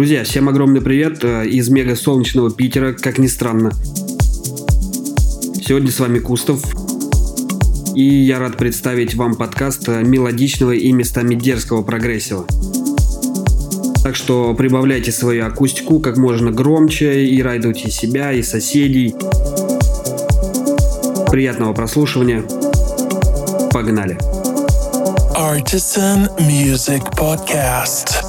Друзья, всем огромный привет э, из мега солнечного Питера, как ни странно. Сегодня с вами Кустов. И я рад представить вам подкаст э, мелодичного и местами дерзкого прогрессива. Так что прибавляйте свою акустику как можно громче и радуйте себя и соседей. Приятного прослушивания. Погнали. Artisan Music Podcast.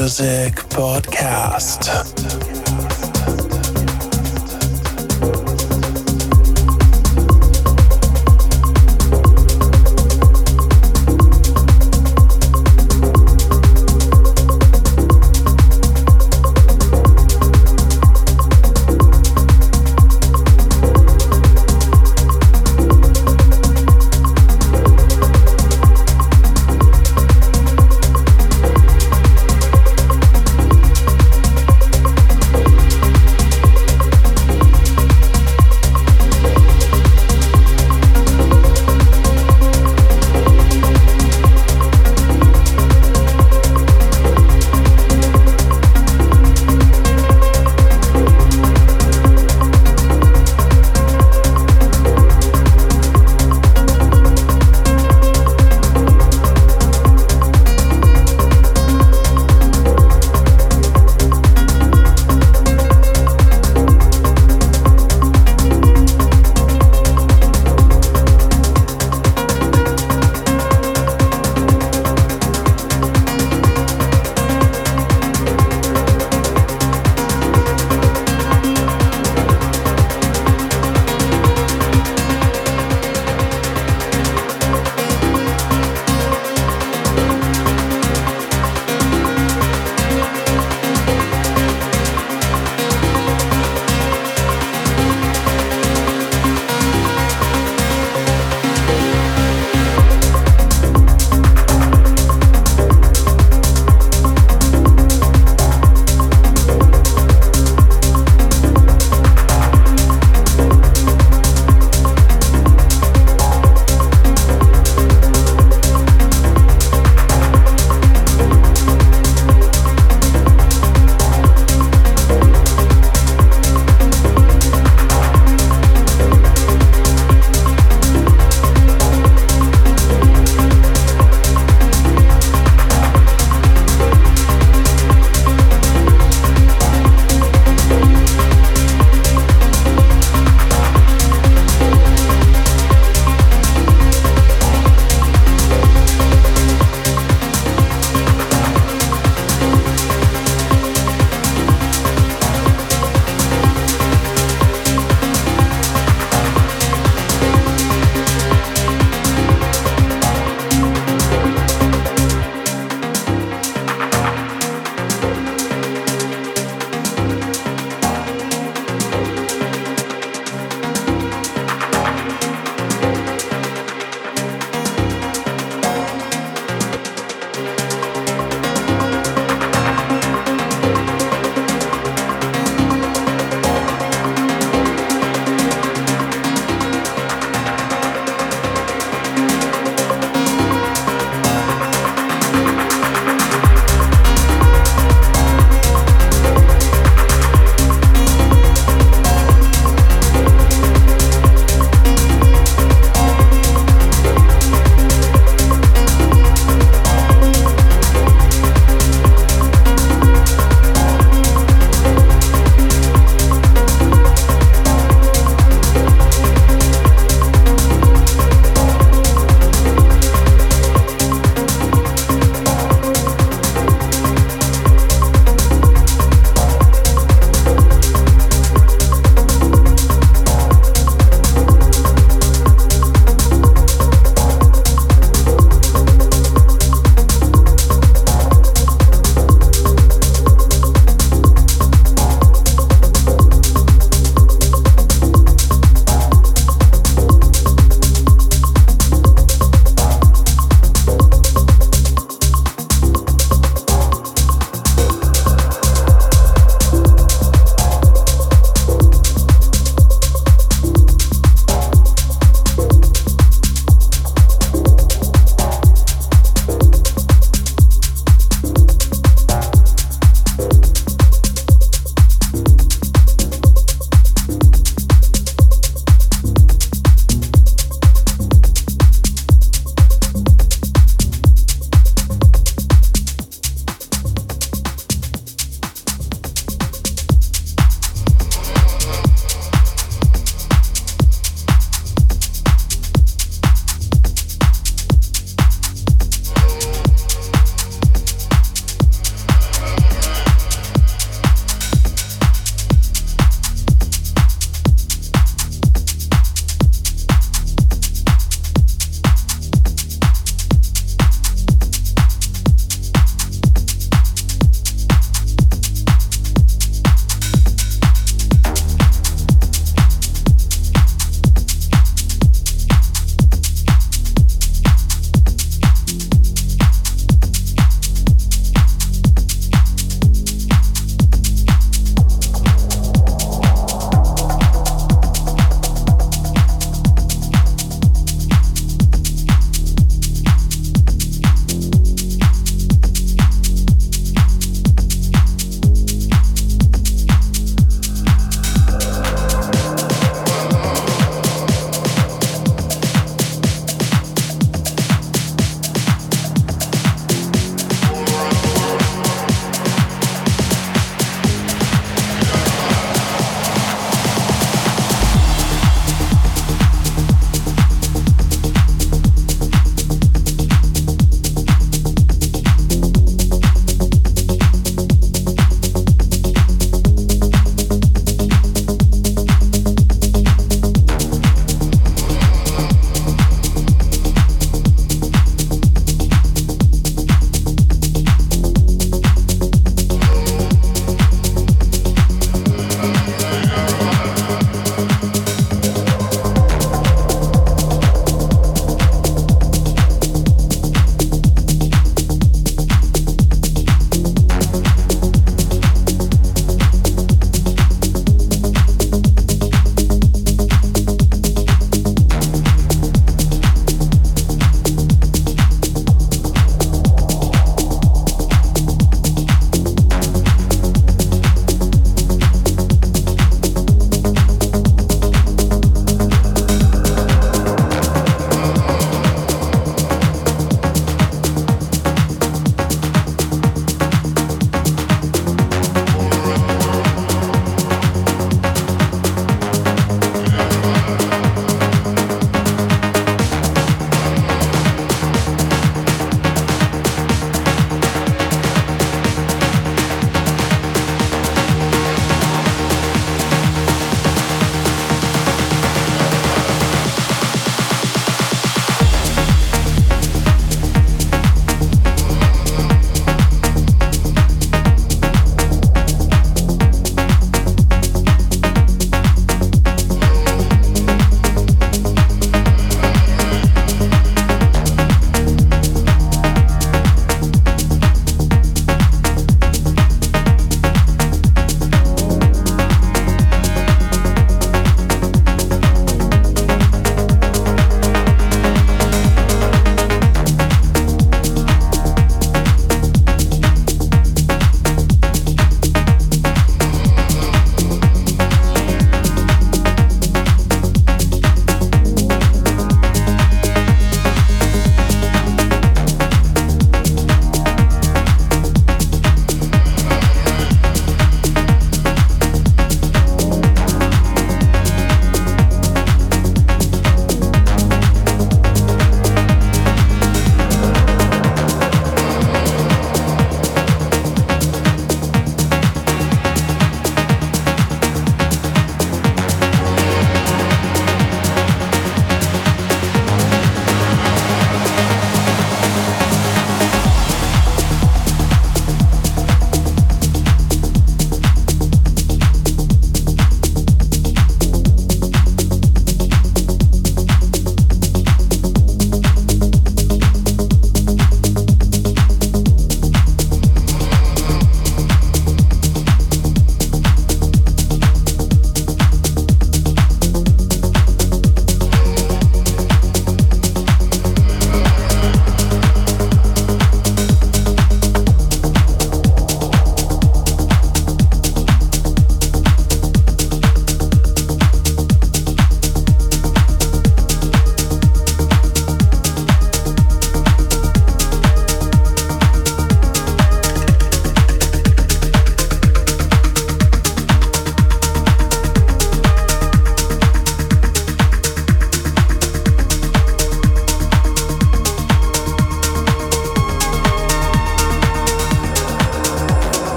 Music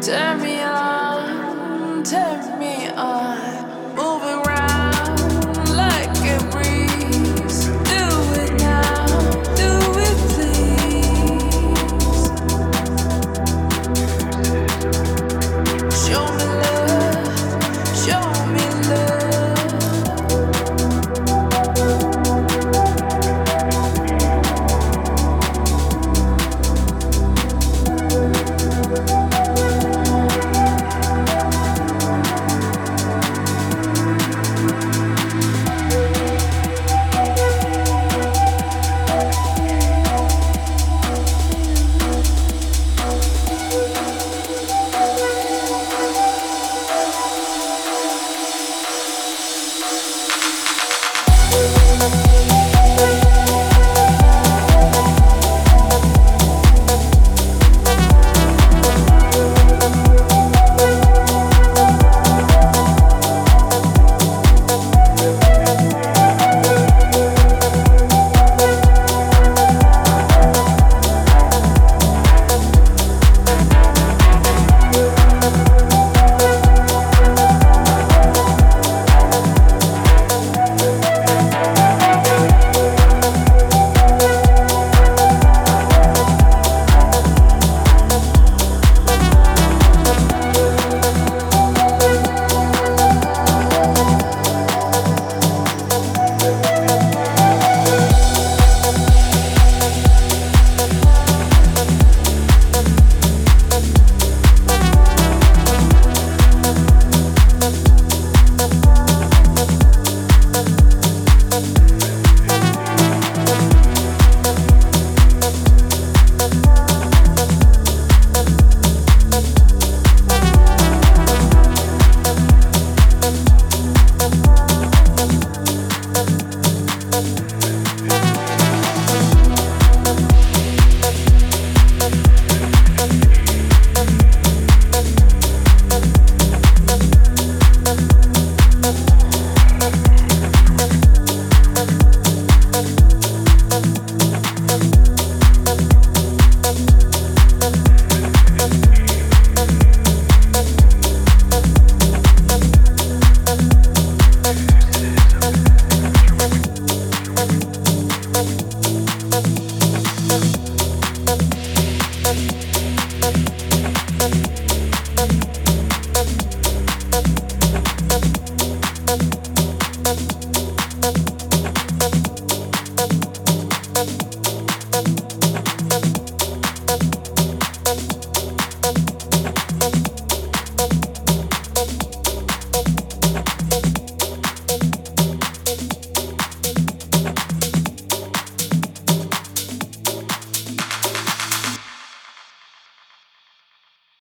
Turn me on, turn me on.